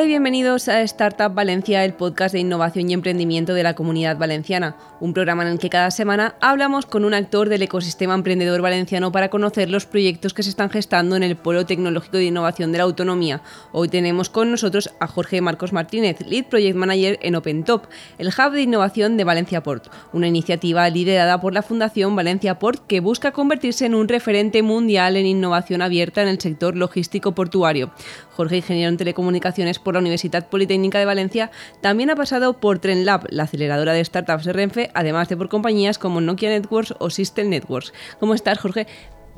Hola y bienvenidos a Startup Valencia, el podcast de innovación y emprendimiento de la comunidad valenciana, un programa en el que cada semana hablamos con un actor del ecosistema emprendedor valenciano para conocer los proyectos que se están gestando en el Polo Tecnológico de Innovación de la Autonomía. Hoy tenemos con nosotros a Jorge Marcos Martínez, Lead Project Manager en OpenTop, el hub de innovación de Valencia Port, una iniciativa liderada por la Fundación Valencia Port que busca convertirse en un referente mundial en innovación abierta en el sector logístico portuario. Jorge, ingeniero en telecomunicaciones por la Universidad Politécnica de Valencia, también ha pasado por TrenLab, la aceleradora de startups de Renfe, además de por compañías como Nokia Networks o System Networks. ¿Cómo estás, Jorge?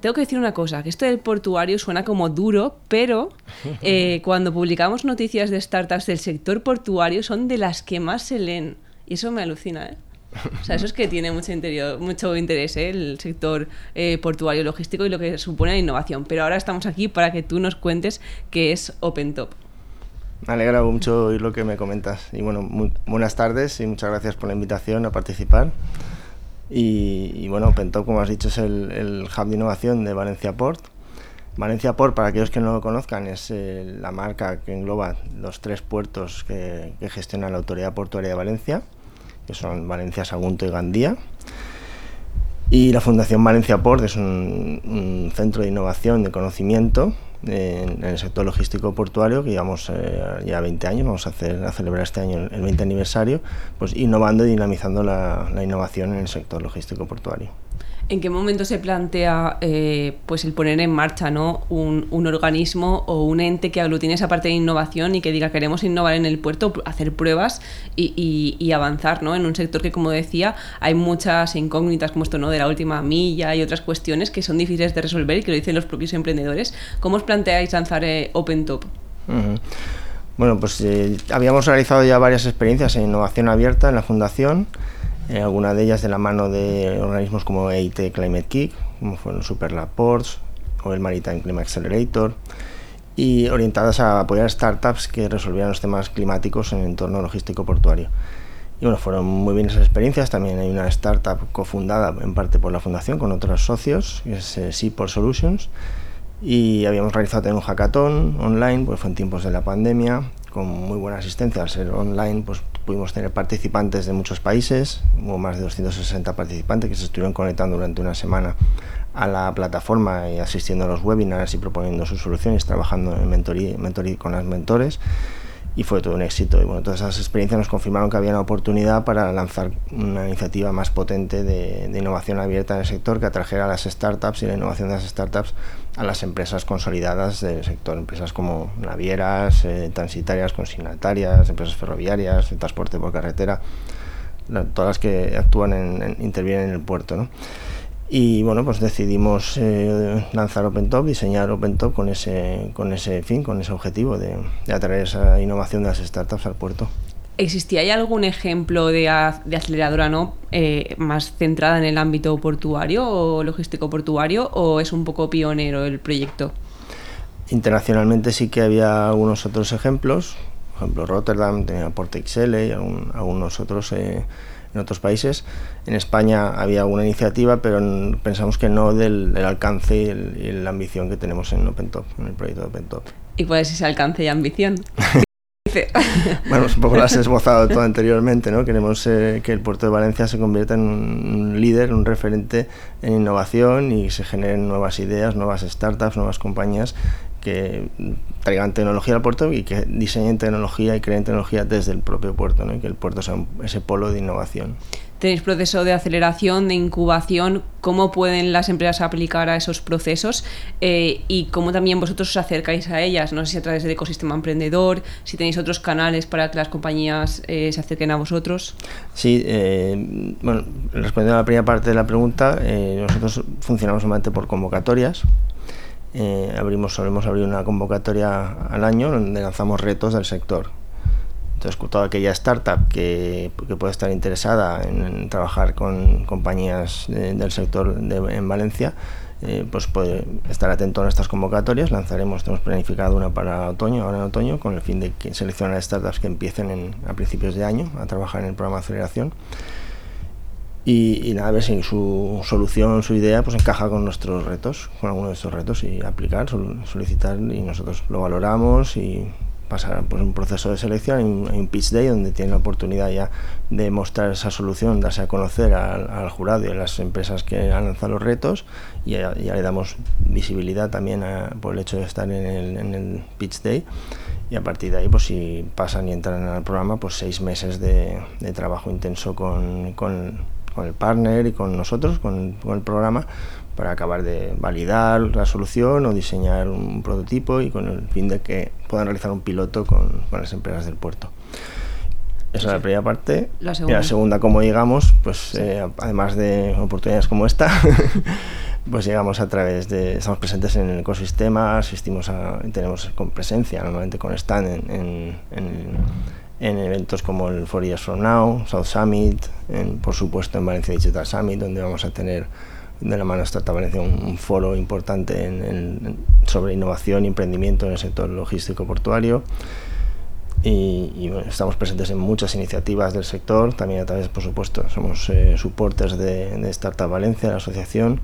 Tengo que decir una cosa, que esto del portuario suena como duro, pero eh, cuando publicamos noticias de startups del sector portuario son de las que más se leen. Y eso me alucina, ¿eh? O sea, eso es que tiene mucho, interior, mucho interés ¿eh? el sector eh, portuario logístico y lo que supone la innovación. Pero ahora estamos aquí para que tú nos cuentes qué es OpenTop. Me alegra mucho oír lo que me comentas. Y bueno, buenas tardes y muchas gracias por la invitación a participar. Y, bueno, OpenTop, como has dicho, es el, hub de innovación de Valencia Port. Valencia Port, para aquellos que no lo conozcan, es eh, la marca que engloba los tres puertos que, que gestiona la Autoridad Portuaria de Valencia que son Valencia, Sagunto y Gandía. Y la Fundación Valencia Port es un, centro de innovación, de conocimiento en, el sector logístico portuario que llevamos eh, ya 20 años, vamos a, hacer, a celebrar este año el 20 aniversario, pues innovando y dinamizando la innovación en el sector logístico portuario. ¿En qué momento se plantea eh, pues el poner en marcha ¿no? Un, organismo o un ente que aglutine esa parte de innovación y que diga queremos innovar en el puerto, hacer pruebas y, avanzar ¿no? en un sector que, como decía, hay muchas incógnitas como esto ¿no? de la última milla y otras cuestiones que son difíciles de resolver y que lo dicen los propios emprendedores? ¿Cómo os planteáis lanzar eh, OpenTop? Bueno, pues eh, habíamos realizado ya varias experiencias en innovación abierta en la fundación eh, algunas de ellas de la mano de organismos como EIT Climate Kick, como fueron Superlab Ports o el Maritime Climate Accelerator, y orientadas a apoyar startups que resolvieran los temas climáticos en el entorno logístico portuario. Y bueno, fueron muy bien esas experiencias. También hay una startup cofundada en parte por la fundación con otros socios, que es eh, Seaport Solutions. Y habíamos realizado también un hackathon online, pues fue en tiempos de la pandemia, con muy buena asistencia. Al ser online, pues pudimos tener participantes de muchos países, hubo más de 260 participantes que se estuvieron conectando durante una semana a la plataforma y asistiendo a los webinars y proponiendo sus soluciones, trabajando en mentoría, mentoría con las mentores y fue todo un éxito. Y bueno, todas esas experiencias nos confirmaron que había una oportunidad para lanzar una iniciativa más potente de, innovación abierta en el sector que atrajera a las startups y la innovación de las startups a las empresas consolidadas del sector, empresas como navieras, eh, transitarias, consignatarias, empresas ferroviarias, transporte por carretera, todas las que actúan en, intervienen en el puerto. ¿no? Y bueno, pues decidimos eh, lanzar OpenTop, diseñar OpenTop con ese, con ese fin, con ese objetivo de, atraer esa innovación de las startups al puerto. ¿Existía ya algún ejemplo de, de aceleradora no eh, más centrada en el ámbito portuario o logístico portuario o es un poco pionero el proyecto? Internacionalmente sí que había algunos otros ejemplos, por ejemplo Rotterdam tenía Porte XL y algunos otros eh, en otros países. En España había alguna iniciativa, pero pensamos que no del, alcance y, la ambición que tenemos en OpenTop, en el proyecto de OpenTop. ¿Y cuál es ese alcance y ambición? bueno, un poco lo has esbozado todo anteriormente, ¿no? Queremos eh, que el puerto de Valencia se convierta en un líder, un referente en innovación y se generen nuevas ideas, nuevas startups, nuevas compañías que traigan tecnología al puerto y que diseñen tecnología y creen tecnología desde el propio puerto, ¿no? y que el puerto sea ese polo de innovación. Tenéis proceso de aceleración, de incubación, ¿cómo pueden las empresas aplicar a esos procesos eh, y cómo también vosotros os acercáis a ellas? No sé si a través del ecosistema emprendedor, si tenéis otros canales para que las compañías eh, se acerquen a vosotros. Sí, eh, bueno, respondiendo a la primera parte de la pregunta, nosotros funcionamos solamente por convocatorias. Eh, abrimos, solemos abrir una convocatoria al año donde lanzamos retos del sector. Entonces, toda aquella startup que, que pueda estar interesada en, trabajar con compañías del sector en Valencia, eh, pues puede estar atento a nuestras convocatorias. Lanzaremos, tenemos planificado una para otoño, ahora en otoño, con el fin de que seleccionar startups que empiecen a principios de año a trabajar en el programa de aceleración. y, nada, a ver si su solución, su idea, pues encaja con nuestros retos, con alguno de estos retos y aplicar, solicitar y nosotros lo valoramos y pasar pues, un proceso de selección, hay un, pitch day donde tiene la oportunidad ya de mostrar esa solución, darse a conocer al, jurado y a las empresas que han lanzado los retos y ya, le damos visibilidad también por el hecho de estar en el, en el pitch day y a partir de ahí, pues si pasan y entran al programa, pues seis meses de, trabajo intenso con, con, el partner y con nosotros, con, con, el programa, para acabar de validar la solución o diseñar un prototipo y con el fin de que puedan realizar un piloto con, con las empresas del puerto. Esa es la primera parte. La segunda. Y la segunda, como llegamos, pues eh, además de oportunidades como esta, pues llegamos a través de, estamos presentes en el ecosistema, asistimos a, tenemos con presencia normalmente con stand en, en, eventos como el Four Years From Now, South Summit, por supuesto en Valencia Digital Summit, donde vamos a tener de la mano Startup Valencia un, foro importante sobre innovación y emprendimiento en el sector logístico portuario. Y, estamos presentes en muchas iniciativas del sector, también a través, por supuesto, somos eh, supporters de, de Startup Valencia, la asociación,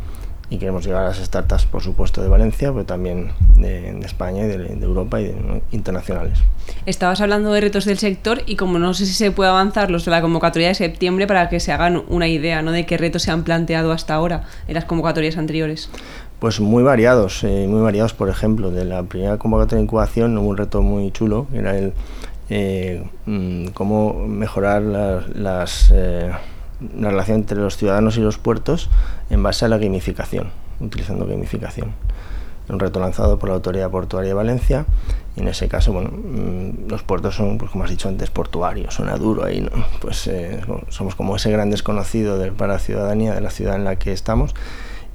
y queremos llegar a las startups, por supuesto, de Valencia, pero también de, España y de, Europa y de, internacionales. Estabas hablando de retos del sector y como no sé si se puede avanzar los de la convocatoria de septiembre para que se hagan una idea ¿no? de qué retos se han planteado hasta ahora en las convocatorias anteriores. Pues muy variados, eh, muy variados, por ejemplo, de la primera convocatoria de incubación hubo un reto muy chulo, era el eh, mm, cómo mejorar las... Eh, la relación entre los ciudadanos y los puertos en base a la gamificación, utilizando gamificación. Un reto lanzado por la Autoridad Portuaria de Valencia y en ese caso, bueno, mm, los puertos son, pues, como has dicho antes, portuarios, suena duro ahí, ¿no? Pues eh, somos como ese gran desconocido para la ciudadanía de la ciudad en la que estamos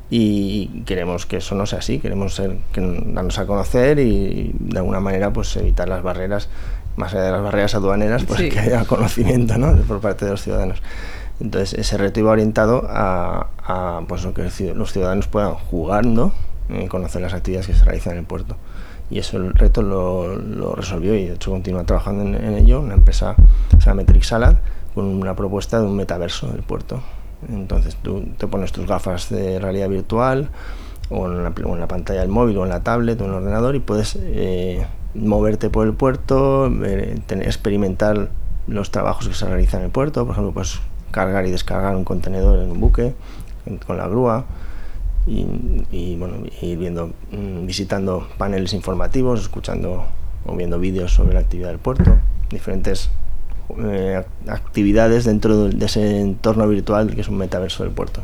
y queremos que eso no sea así, queremos ser, que darnos a conocer y de alguna manera pues evitar las barreras, más allá de las barreras aduaneras, pues que haya conocimiento ¿no? por parte de los ciudadanos. Entonces ese reto iba orientado a, pues, que los ciudadanos puedan jugando y conocer las actividades que se realizan en el puerto. Y eso el reto lo, resolvió y de hecho continúa trabajando en, ello, una empresa se llama Metric Salad, con una propuesta de un metaverso del puerto. Entonces tú te pones tus gafas de realidad virtual o en la, pantalla del móvil o en la tablet o en el ordenador y puedes eh, moverte por el puerto, experimentar los trabajos que se realizan en el puerto, por ejemplo, pues cargar y descargar un contenedor en un buque con la grúa y, bueno, ir viendo, mm, visitando paneles informativos, escuchando o viendo vídeos sobre la actividad del puerto, diferentes eh, actividades dentro de ese entorno virtual que es un metaverso del puerto.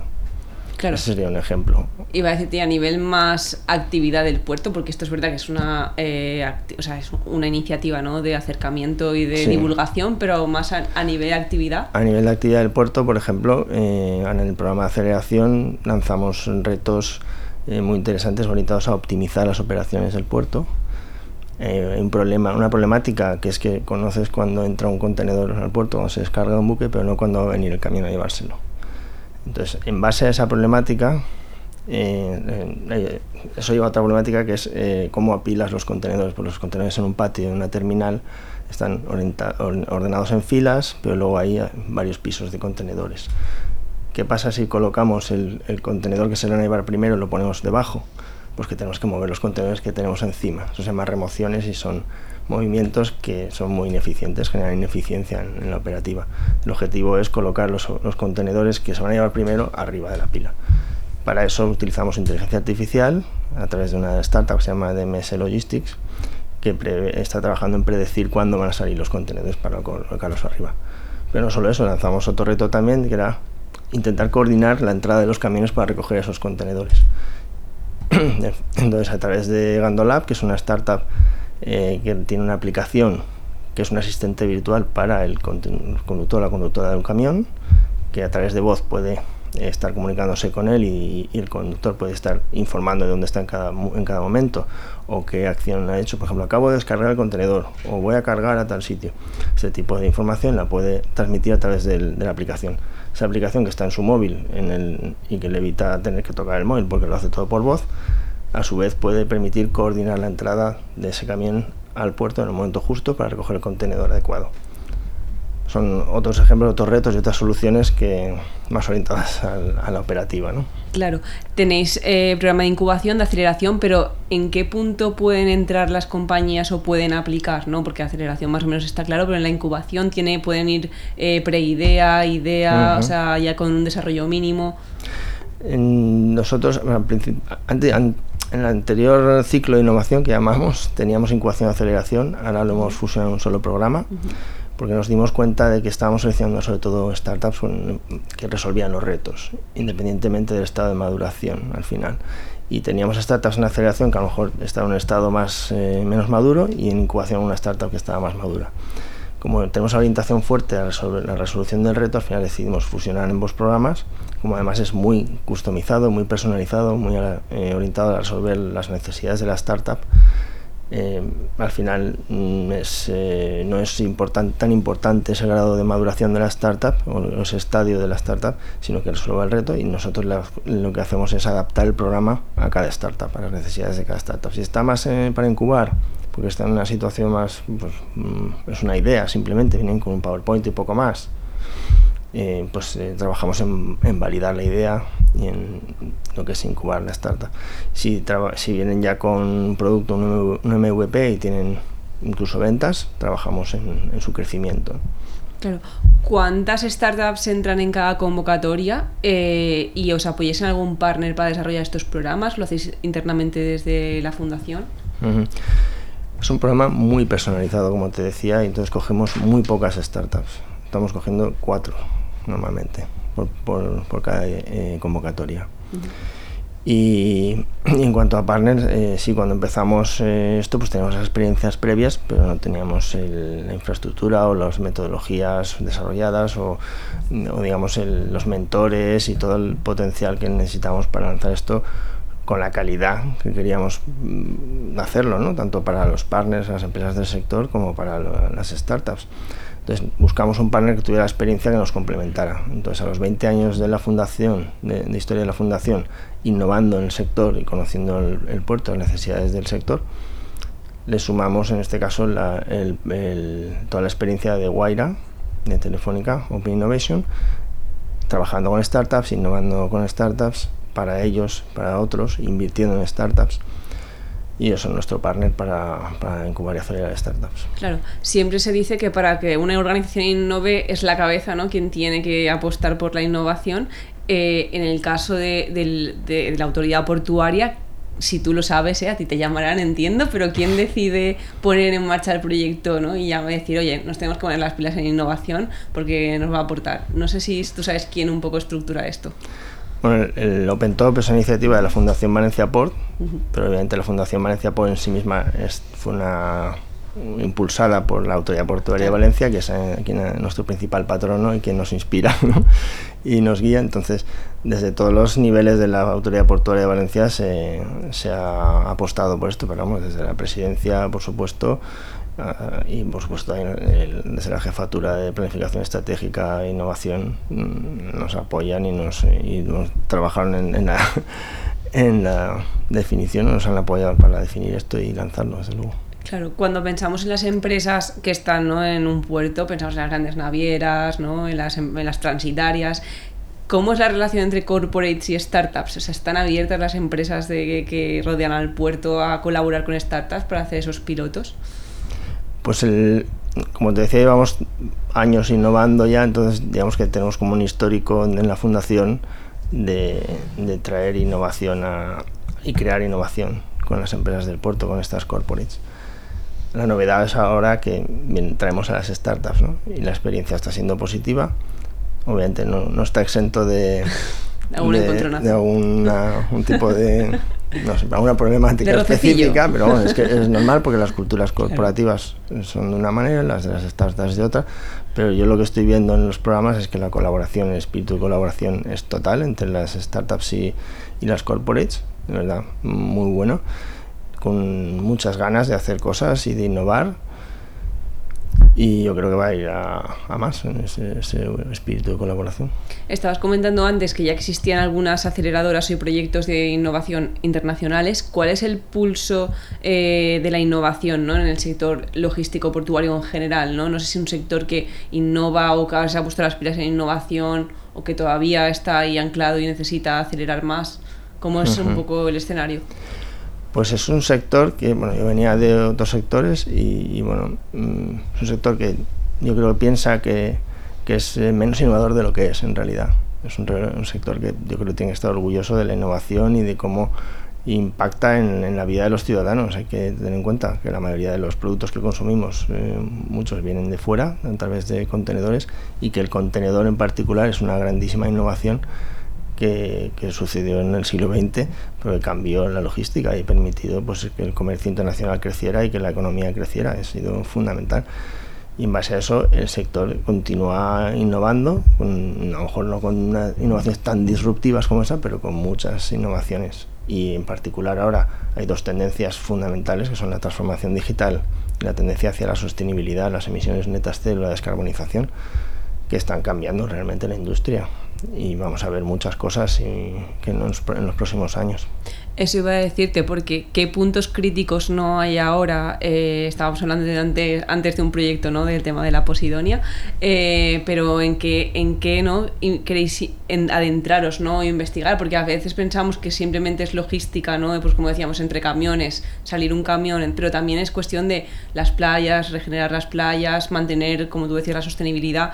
Claro. Ese sería un ejemplo. Iba a decirte a nivel más actividad del puerto, porque esto es verdad que es una, eh, o sea, es una iniciativa ¿no? de acercamiento y de divulgación, pero más a, nivel de actividad. A nivel de actividad del puerto, por ejemplo, eh, en el programa de aceleración lanzamos retos eh, muy interesantes orientados a optimizar las operaciones del puerto. un problema, una problemática que es que conoces cuando entra un contenedor al puerto, cuando se descarga un buque, pero no cuando va a venir el camión a llevárselo. Entonces, en base a esa problemática, eh, eh, eso lleva a otra problemática que es eh, cómo apilas los contenedores. Pues los contenedores en un patio, en una terminal, están ordenados en filas, pero luego hay varios pisos de contenedores. ¿Qué pasa si colocamos el, contenedor que se le va a llevar primero y lo ponemos debajo? Pues que tenemos que mover los contenedores que tenemos encima. Eso se llama remociones y son movimientos que son muy ineficientes, generan ineficiencia en, la operativa. El objetivo es colocar los, contenedores que se van a llevar primero arriba de la pila. Para eso utilizamos inteligencia artificial a través de una startup que se llama DMS Logistics, que está trabajando en predecir cuándo van a salir los contenedores para colocarlos arriba. Pero no solo eso, lanzamos otro reto también, que era intentar coordinar la entrada de los camiones para recoger esos contenedores. Entonces, a través de Gandolab, que es una startup eh, que tiene una aplicación que es un asistente virtual para el conductor o la conductora de un camión, que a través de voz puede estar comunicándose con él y, el conductor puede estar informando de dónde está en cada, en cada momento o qué acción ha hecho. Por ejemplo, acabo de descargar el contenedor o voy a cargar a tal sitio. Ese tipo de información la puede transmitir a través de la aplicación. Esa aplicación que está en su móvil en el, y que le evita tener que tocar el móvil porque lo hace todo por voz, a su vez puede permitir coordinar la entrada de ese camión al puerto en el momento justo para recoger el contenedor adecuado. son otros ejemplos, otros retos y otras soluciones que más orientadas a, la operativa. ¿no? Claro, tenéis eh, programa de incubación, de aceleración, pero ¿en qué punto pueden entrar las compañías o pueden aplicar? ¿no? Porque aceleración más o menos está claro, pero en la incubación tiene, pueden ir eh, preidea, idea, o sea, ya con un desarrollo mínimo. nosotros, antes, en el anterior ciclo de innovación que llamamos, teníamos incubación y aceleración, ahora lo hemos fusionado en un solo programa porque nos dimos cuenta de que estábamos seleccionando sobre todo startups que resolvían los retos, independientemente del estado de maduración al final. Y teníamos startups en aceleración que a lo mejor estaban en un estado más, eh, menos maduro y en incubación una startup que estaba más madura. Como tenemos orientación fuerte a la resolución del reto, al final decidimos fusionar ambos programas, como además es muy customizado, muy personalizado, muy eh, orientado a resolver las necesidades de la startup eh, al final mm, eh, no es tan importante ese grado de maduración de la startup o ese estadio de la startup, sino que resuelva el reto y nosotros lo que hacemos es adaptar el programa a cada startup, a las necesidades de cada startup. Si está más para incubar, porque está en una situación más, pues, mm, es una idea simplemente, vienen con un PowerPoint y poco más, pues trabajamos en, en validar la idea y en lo que es incubar la startup. Si, si vienen ya con un producto, un, MVP y tienen incluso ventas, trabajamos en, su crecimiento. Claro. ¿Cuántas startups entran en cada convocatoria eh, y os apoyáis en algún partner para desarrollar estos programas? ¿Lo hacéis internamente desde la fundación? Es un programa muy personalizado, como te decía, y entonces cogemos muy pocas startups. Estamos cogiendo cuatro normalmente por, cada eh, convocatoria. Y, en cuanto a partners, eh, sí, cuando empezamos eh, esto, pues teníamos las experiencias previas, pero no teníamos la infraestructura o las metodologías desarrolladas o, digamos, los mentores y todo el potencial que necesitamos para lanzar esto con la calidad que queríamos mm, hacerlo, ¿no? tanto para los partners, las empresas del sector, como para las startups. Entonces buscamos un partner que tuviera experiencia que nos complementara. Entonces a los 20 años de la fundación, de, historia de la fundación, innovando en el sector y conociendo el, puerto, las necesidades del sector, le sumamos en este caso toda la experiencia de Guaira, de Telefónica, Open Innovation, trabajando con startups, innovando con startups, para ellos, para otros, invirtiendo en startups y ellos son nuestro partner para, para incubar y acelerar startups. Claro, siempre se dice que para que una organización innove es la cabeza, ¿no? Quien tiene que apostar por la innovación. Eh, en el caso de, de, la autoridad portuaria, si tú lo sabes, ¿eh? a ti te llamarán, entiendo, pero ¿quién decide poner en marcha el proyecto ¿no? y ya decir, oye, nos tenemos que poner las pilas en innovación porque nos va a aportar? No sé si tú sabes quién un poco estructura esto. Bueno, el, Open Top es una iniciativa de la Fundación Valencia Port, pero obviamente la Fundación Valencia Port en sí misma es, fue una impulsada por la Autoridad Portuaria de Valencia, que es eh, quien nuestro principal patrono y quien nos inspira y nos guía. Entonces, desde todos los niveles de la Autoridad Portuaria de Valencia se, se ha apostado por esto, pero vamos, desde la presidencia, por supuesto, Ah, y por supuesto desde la jefatura de planificación estratégica e innovación mm, nos apoyan y nos, y trabajaron en, la, en la definición, nos han apoyado para definir esto y lanzarlo desde luego. Claro, cuando pensamos en las empresas que están ¿no? en un puerto, pensamos en las grandes navieras, ¿no? en, las, en las transitarias. ¿Cómo es la relación entre corporates y startups? O sea, ¿Están abiertas las empresas de, que rodean al puerto a colaborar con startups para hacer esos pilotos? Pues el, como te decía, llevamos años innovando ya, entonces digamos que tenemos como un histórico en la fundación de, traer innovación y crear innovación con las empresas del puerto, con estas corporates. La novedad es ahora que traemos a las startups ¿no? y la experiencia está siendo positiva. Obviamente no, no está exento de, de, algún tipo de no sé, alguna problemática específica, pero bueno, es que es normal porque las culturas corporativas son de una manera, las de las startups de otra, pero yo lo que estoy viendo en los programas es que la colaboración, el espíritu de colaboración es total entre las startups y, y las corporates, de verdad, muy bueno, con muchas ganas de hacer cosas y de innovar y yo creo que va a ir a, más en ese, espíritu de colaboración. Estabas comentando antes que ya existían algunas aceleradoras y proyectos de innovación internacionales. ¿Cuál es el pulso eh, de la innovación ¿no? en el sector logístico portuario en general? ¿no? no sé si un sector que innova o que se ha puesto las pilas en innovación o que todavía está ahí anclado y necesita acelerar más. ¿Cómo es un poco el escenario? Pues es un sector que, bueno, yo venía de otros sectores y, bueno, mm, es un sector que yo creo que piensa que, es eh, menos innovador de lo que es en realidad. Es un, un, sector que yo creo que tiene que estar orgulloso de la innovación y de cómo impacta en, en, la vida de los ciudadanos. Hay que tener en cuenta que la mayoría de los productos que consumimos, eh, muchos vienen de fuera, a través de contenedores, y que el contenedor en particular es una grandísima innovación que, sucedió en el siglo XX, pero que cambió la logística y permitido pues, que el comercio internacional creciera y que la economía creciera. Ha sido fundamental. Y en base a eso, el sector continúa innovando, a lo mejor no con innovaciones tan disruptivas como esa, pero con muchas innovaciones. Y en particular ahora hay dos tendencias fundamentales, que son la transformación digital y la tendencia hacia la sostenibilidad, las emisiones netas cero, la descarbonización, que están cambiando realmente la industria y vamos a ver muchas cosas y, que en los, próximos años. Eso iba a decirte, porque qué puntos críticos no hay ahora. Eh, estábamos hablando de antes, antes de un proyecto, ¿no? Del tema de la Posidonia, eh, pero en qué, en qué no queréis adentraros, ¿no? investigar, porque a veces pensamos que simplemente es logística, ¿no? Pues como decíamos, entre camiones, salir un camión, pero también es cuestión de las playas, regenerar las playas, mantener, como tú decías, la sostenibilidad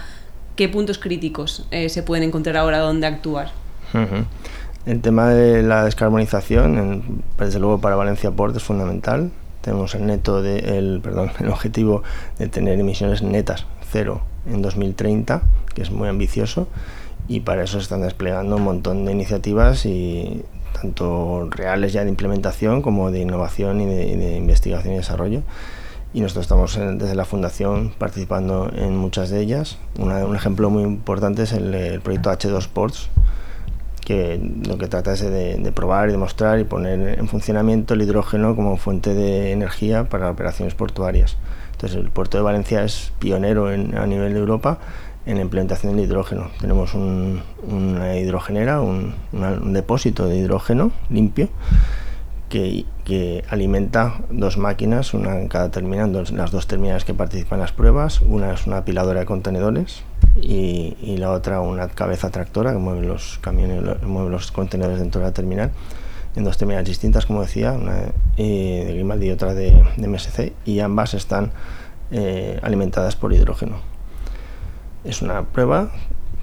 ¿qué puntos críticos eh, se pueden encontrar ahora donde actuar? El tema de la descarbonización, desde luego para Valencia Port es fundamental. Tenemos el neto de, el, perdón, el objetivo de tener emisiones netas cero en 2030, que es muy ambicioso, y para eso se están desplegando un montón de iniciativas y tanto reales ya de implementación como de innovación y de investigación y desarrollo y nosotros estamos desde la Fundación participando en muchas de ellas. un ejemplo muy importante es el, proyecto H2 Sports, que lo que trata es de, probar y demostrar y poner en funcionamiento el hidrógeno como fuente de energía para operaciones portuarias. Entonces el puerto de Valencia es pionero a nivel de Europa en la implementación del hidrógeno. Tenemos una hidrogenera, un depósito de hidrógeno limpio que, alimenta dos máquinas, una en cada terminal, las dos terminales que participan en las pruebas. Una es una apiladora de contenedores y, la otra una cabeza tractora que mueve los camiones, mueve los contenedores dentro de la terminal. En dos terminales distintas, como decía, una de Grimaldi y otra de, MSC, y ambas están eh, alimentadas por hidrógeno. Es una prueba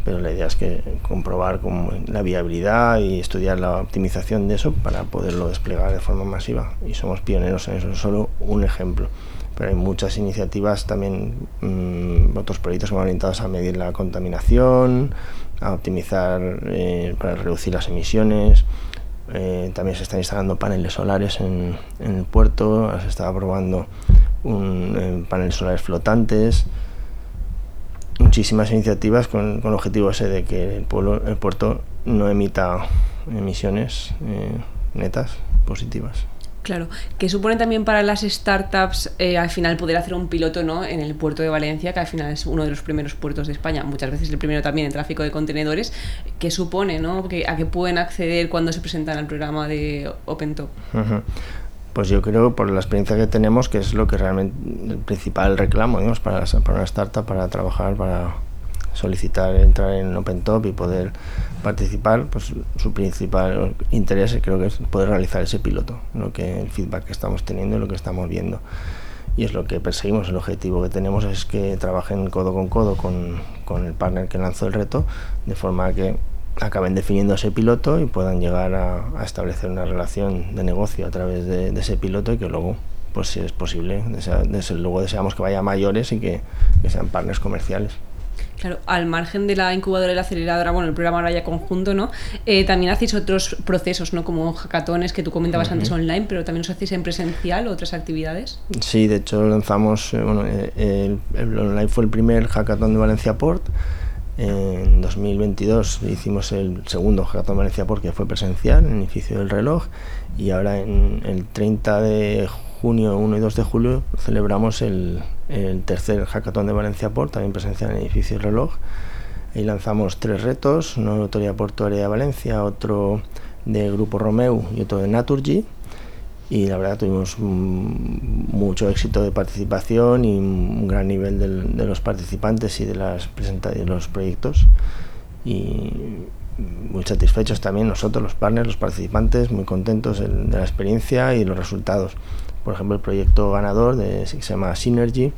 pero la idea es que comprobar la viabilidad y estudiar la optimización de eso para poderlo desplegar de forma masiva. Y somos pioneros en eso, es solo un ejemplo. Pero hay muchas iniciativas también, mm, otros proyectos que van orientados a medir la contaminación, a optimizar eh, para reducir las emisiones. Eh, también se están instalando paneles solares en, el puerto, se está probando un, eh, paneles solares flotantes muchísimas iniciativas con, con el objetivo ese de que el, pueblo, el puerto no emita emisiones eh, netas positivas. Claro, que supone también para las startups eh, al final poder hacer un piloto ¿no? en el puerto de Valencia, que al final es uno de los primeros puertos de España, muchas veces el primero también en tráfico de contenedores, que supone ¿no? que, a qué pueden acceder cuando se presentan al programa de OpenTop. Pues yo creo, por la experiencia que tenemos, que es lo que realmente el principal reclamo para, para una startup, para trabajar, para solicitar entrar en OpenTop y poder participar, pues su principal interés creo que es poder realizar ese piloto, lo que el feedback que estamos teniendo y lo que estamos viendo. Y es lo que perseguimos, el objetivo que tenemos es que trabajen codo con codo con, con el partner que lanzó el reto, de forma que acaben definiendo ese piloto y puedan llegar a, establecer una relación de negocio a través de, ese piloto y que luego, pues si es posible, desde luego deseamos que vaya a mayores y que, sean partners comerciales. Claro, al margen de la incubadora y la aceleradora, bueno, el programa ahora ya conjunto, ¿no? Eh, también hacéis otros procesos, ¿no? Como hackatones que tú comentabas antes online, pero también os hacéis en presencial otras actividades. Sí, de hecho lanzamos, eh, bueno, eh, el, online fue el primer hackathon de Valencia Port en 2022 hicimos el segundo Hackathon Valencia porque fue presencial en el edificio del reloj y ahora en el 30 de junio, 1 y 2 de julio celebramos el, el tercer hackathon de Valencia Port, también presencial en el edificio reloj. Ahí lanzamos tres retos, de Autoridad Portuaria de Valencia, otro de Grupo Romeu y otro de Naturgy. Y la verdad tuvimos mucho éxito de participación y un gran nivel de los participantes y de, las de los proyectos. Y muy satisfechos también nosotros, los partners, los participantes, muy contentos de, la experiencia y los resultados. Por ejemplo, el proyecto ganador de, se llama Synergy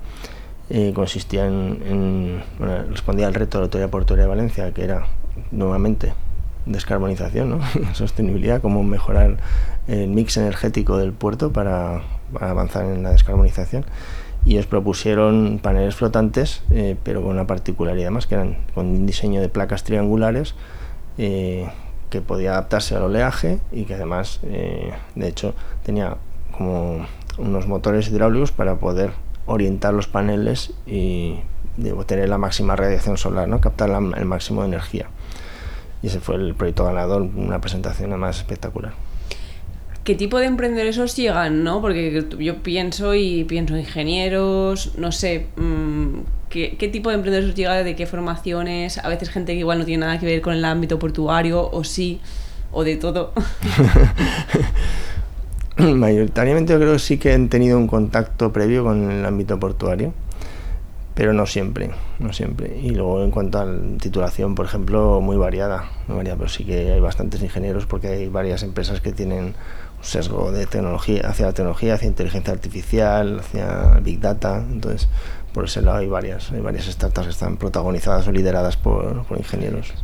eh, consistía en, respondía al reto de la Autoridad Portuaria de Valencia, que era nuevamente descarbonización, ¿no? sostenibilidad, cómo mejorar el mix energético del puerto para, avanzar en la descarbonización. Y ellos propusieron paneles flotantes, eh, pero con una particularidad más, que eran con un diseño de placas triangulares eh, que podía adaptarse al oleaje y que además, eh, de hecho, tenía como unos motores hidráulicos para poder orientar los paneles y obtener la máxima radiación solar, ¿no? captar el máximo de energía. Y ese fue el proyecto ganador, una presentación además espectacular. ¿Qué tipo de emprendedores llegan, no? Porque yo pienso y pienso ingenieros, no sé, mm, ¿qué, tipo de emprendedores llega, de qué formaciones? A veces gente que igual no tiene nada que ver con el ámbito portuario, o sí, o de todo. Mayoritariamente yo creo que sí que han tenido un contacto previo con el ámbito portuario, pero no siempre, no siempre. Y luego en cuanto a la titulación, por ejemplo, muy variada, muy variada, pero sí que hay bastantes ingenieros porque hay varias empresas que tienen sesgo de tecnología, hacia la tecnología, hacia inteligencia artificial, hacia Big Data. Entonces, por ese lado hay varias, hay varias startups que están protagonizadas o lideradas por, ingenieros.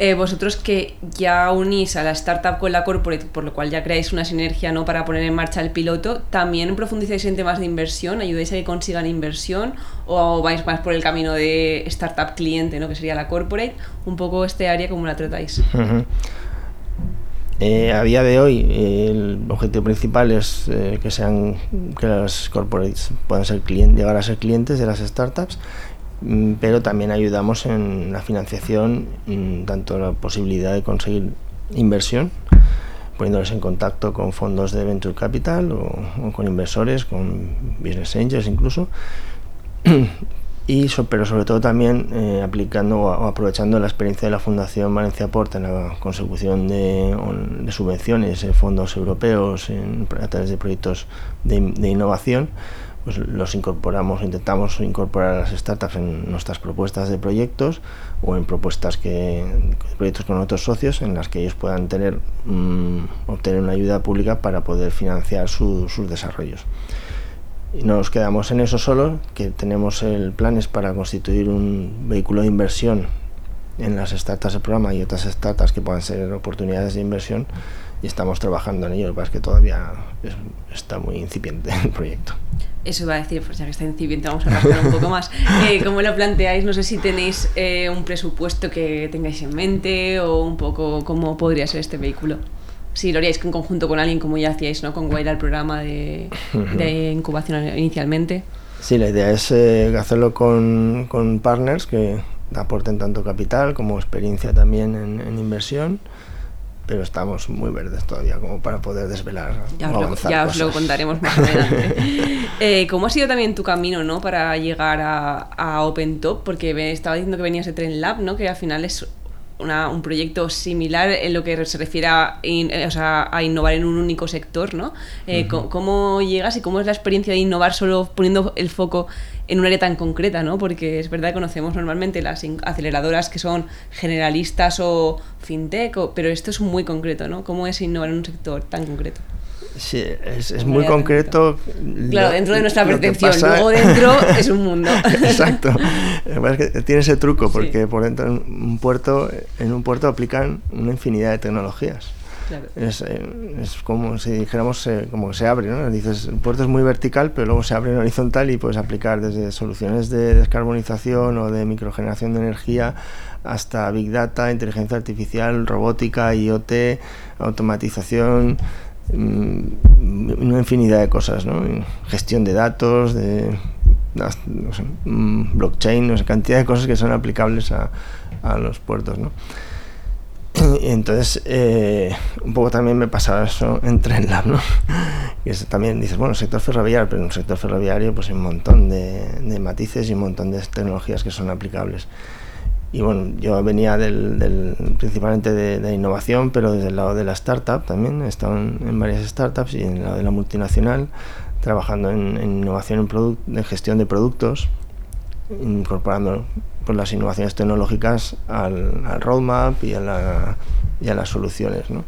Eh, vosotros que ya unís a la startup con la corporate, por lo cual ya creáis una sinergia ¿no? para poner en marcha el piloto, ¿también profundizáis en temas de inversión? ¿Ayudáis a que consigan inversión? ¿O vais más por el camino de startup cliente, ¿no? que sería la corporate? Un poco este área, ¿cómo la tratáis? Eh, a día de hoy el objetivo principal es eh, que sean que las corporates puedan ser llegar a ser clientes de las startups, pero también ayudamos en la financiación, mm, tanto la posibilidad de conseguir inversión, poniéndoles en contacto con fondos de venture capital o con inversores, con business angels incluso, y pero sobre todo también eh, aplicando o aprovechando la experiencia de la Fundación Valencia Porta en la consecución de, subvenciones, de fondos europeos a través de proyectos de, innovación, pues los incorporamos, intentamos incorporar a las startups en nuestras propuestas de proyectos o en propuestas que proyectos con otros socios en las que ellos puedan tener mm, obtener una ayuda pública para poder financiar sus desarrollos. Y no nos quedamos en eso solo, que tenemos el planes para constituir un vehículo de inversión en las startups del programa y otras startups que puedan ser oportunidades de inversión y estamos trabajando en ello, lo que pasa es que todavía está muy incipiente el proyecto. Eso iba a decir, pues ya que está incipiente vamos a rascar un poco más. Eh, ¿Cómo lo planteáis? No sé si tenéis eh, un presupuesto que tengáis en mente o un poco cómo podría ser este vehículo si lo haríais en conjunto con alguien como ya hacíais ¿no? con Guaira el programa de, incubación inicialmente. Sí, la idea es eh, hacerlo con, con, partners que aporten tanto capital como experiencia también en, inversión pero estamos muy verdes todavía como para poder desvelar ya, os lo, ya os lo contaremos más adelante. eh, ¿Cómo ha sido también tu camino ¿no? para llegar a, a OpenTop? Porque estaba diciendo que venías de Tren Lab, ¿no? que al final es un proyecto similar en lo que se refiere a, eh, a innovar en un único sector, ¿no? Eh, ¿Cómo llegas y cómo es la experiencia de innovar solo poniendo el foco en un área tan concreta, ¿no? Porque es verdad que conocemos normalmente las aceleradoras que son generalistas o fintech, pero esto es muy concreto, ¿no? ¿Cómo es innovar en un sector tan concreto? Sí, es, muy concreto. Claro, dentro de nuestra percepción, luego dentro es un mundo. Exacto. tiene ese truco porque por dentro en un puerto, en un puerto aplican una infinidad de tecnologías. Es, eh, es, como si dijéramos eh, como se abre, ¿no? Dices, el puerto es muy vertical, pero luego se abre en horizontal y puedes aplicar desde soluciones de descarbonización o de microgeneración de energía hasta Big Data, inteligencia artificial, robótica, IoT, automatización, una infinidad de cosas, ¿no? Gestión de datos, de mm, blockchain, no sé, cantidad de cosas que son aplicables a, los puertos, ¿no? Entonces, eh, un poco también me pasaba eso en TrendLab, ¿no? Y también dices, bueno, sector ferroviario, pero en un sector ferroviario pues hay un montón de, matices y un montón de tecnologías que son aplicables. Y bueno, yo venía del, principalmente de, innovación, pero desde el lado de la startup también. He estado en, varias startups y en el lado de la multinacional, trabajando en, innovación en, en gestión de productos, incorporando pues, las innovaciones tecnológicas al, roadmap y a, la, y a las soluciones. ¿no?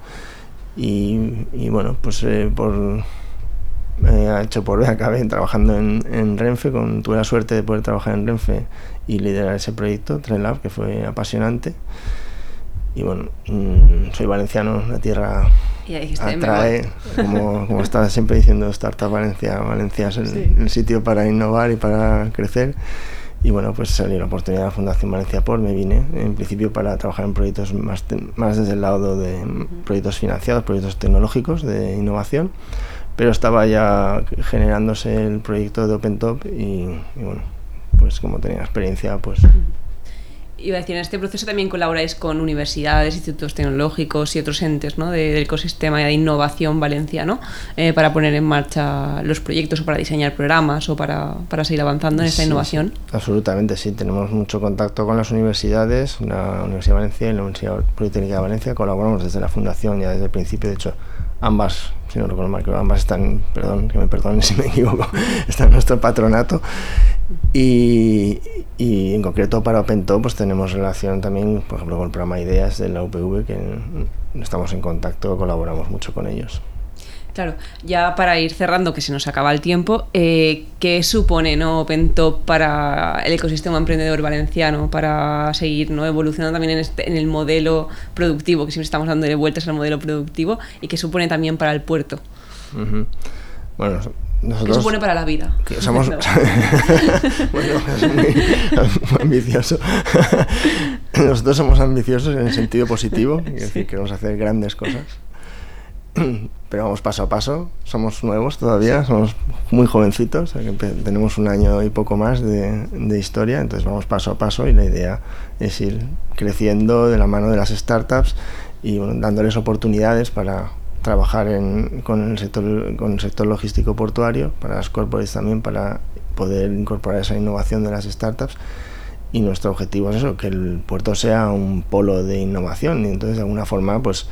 Y, y, bueno, pues eh, por he hecho por acabé trabajando en, en, Renfe, con, tuve la suerte de poder trabajar en Renfe y liderar ese proyecto, Trenlab, que fue apasionante. Y bueno, mm, soy valenciano, la tierra atrae, como, como estaba siempre diciendo Startup Valencia, Valencia es el, sitio para innovar y para crecer. Y bueno, pues salió la oportunidad de la Fundación Valencia Por, me vine en principio para trabajar en proyectos más, más desde el lado de proyectos financiados, proyectos tecnológicos de innovación, pero estaba ya generándose el proyecto de OpenTop y, y bueno, pues como tenía experiencia, pues iba a decir, en este proceso también colaboráis con universidades, institutos tecnológicos y otros entes ¿no? del ecosistema de innovación valenciano eh, para poner en marcha los proyectos o para diseñar programas o para, para seguir avanzando en esta innovación. absolutamente, sí. Tenemos mucho contacto con las universidades, la Universidad de Valencia y la Universidad Politécnica de Valencia. Colaboramos desde la fundación ya desde el principio. De hecho, ambas, si no recuerdo mal, ambas están, perdón, que me perdonen si me equivoco, están en nuestro patronato. Y, y en concreto para OpenTop pues tenemos relación también, por ejemplo, con el programa Ideas de la UPV, que estamos en contacto, colaboramos mucho con ellos. Claro, ya para ir cerrando, que se nos acaba el tiempo, eh, ¿qué supone ¿no? OpenTop para el ecosistema emprendedor valenciano, para seguir ¿no? evolucionando también en, este, en el modelo productivo, que siempre estamos dándole vueltas al modelo productivo, y qué supone también para el puerto? Bueno, nosotros, ¿Qué supone para la vida? Somos, bueno, es muy ambicioso. Nosotros somos ambiciosos en el sentido positivo, es decir, queremos hacer grandes cosas pero vamos paso a paso. Somos nuevos todavía, somos muy jovencitos, tenemos un año y poco más de, historia, entonces vamos paso a paso y la idea es ir creciendo de la mano de las startups y dándoles oportunidades para trabajar con, el sector, con el sector logístico portuario, para las corporates también, para poder incorporar esa innovación de las startups. Y nuestro objetivo es eso, que el puerto sea un polo de innovación y entonces de alguna forma pues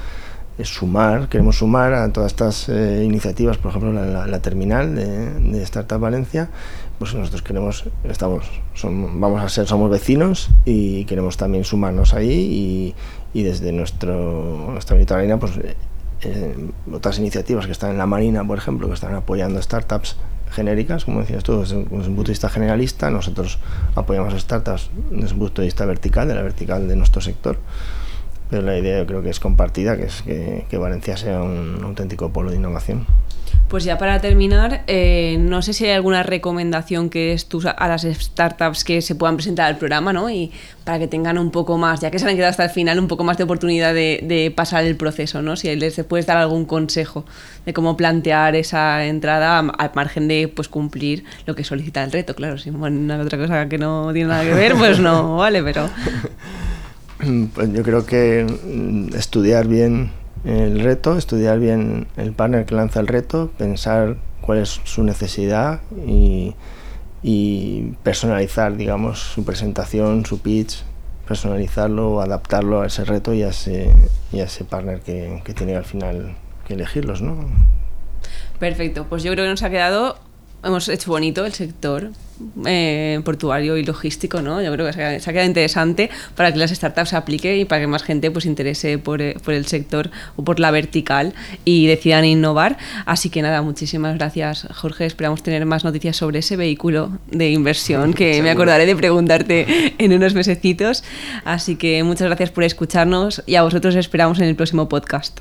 sumar, queremos sumar a todas estas eh, iniciativas, por ejemplo la, terminal de, Startup Valencia, pues nosotros queremos, estamos, vamos a ser, somos vecinos y queremos también sumarnos ahí y, desde nuestro, nuestra arena pues eh, otras iniciativas que están en la Marina, por ejemplo, que están apoyando startups genéricas, como decías tú, desde un punto de vista generalista, nosotros apoyamos startups desde un punto de vista vertical, de la vertical de nuestro sector pero la idea yo creo que es compartida, que es que, Valencia sea un auténtico polo de innovación. Pues ya para terminar, eh, no sé si hay alguna recomendación que es tú a las startups que se puedan presentar al programa, ¿no? Y para que tengan un poco más, ya que se han quedado hasta el final, un poco más de oportunidad de, pasar el proceso, ¿no? Si les puedes dar algún consejo de cómo plantear esa entrada al margen de pues cumplir lo que solicita el reto, claro. Si bueno, otra cosa que no tiene nada que ver, pues no vale, pero... Pues yo creo que mm, estudiar bien el reto, estudiar bien el partner que lanza el reto, pensar cuál es su necesidad y, personalizar, digamos, su presentación, su pitch, personalizarlo, adaptarlo a ese reto y a ese, y a ese partner que tiene al final que elegirlos, ¿no? Perfecto, pues yo creo que nos ha quedado hemos hecho bonito el sector eh, portuario y logístico, ¿no? Yo creo que se ha, quedado interesante para que las startups se apliquen y para que más gente pues interese por, eh, por, el sector o por la vertical y decidan innovar. Así que nada, muchísimas gracias Jorge. Esperamos tener más noticias sobre ese vehículo de inversión que me acordaré de preguntarte en unos mesecitos. Así que muchas gracias por escucharnos y a vosotros esperamos en el próximo podcast.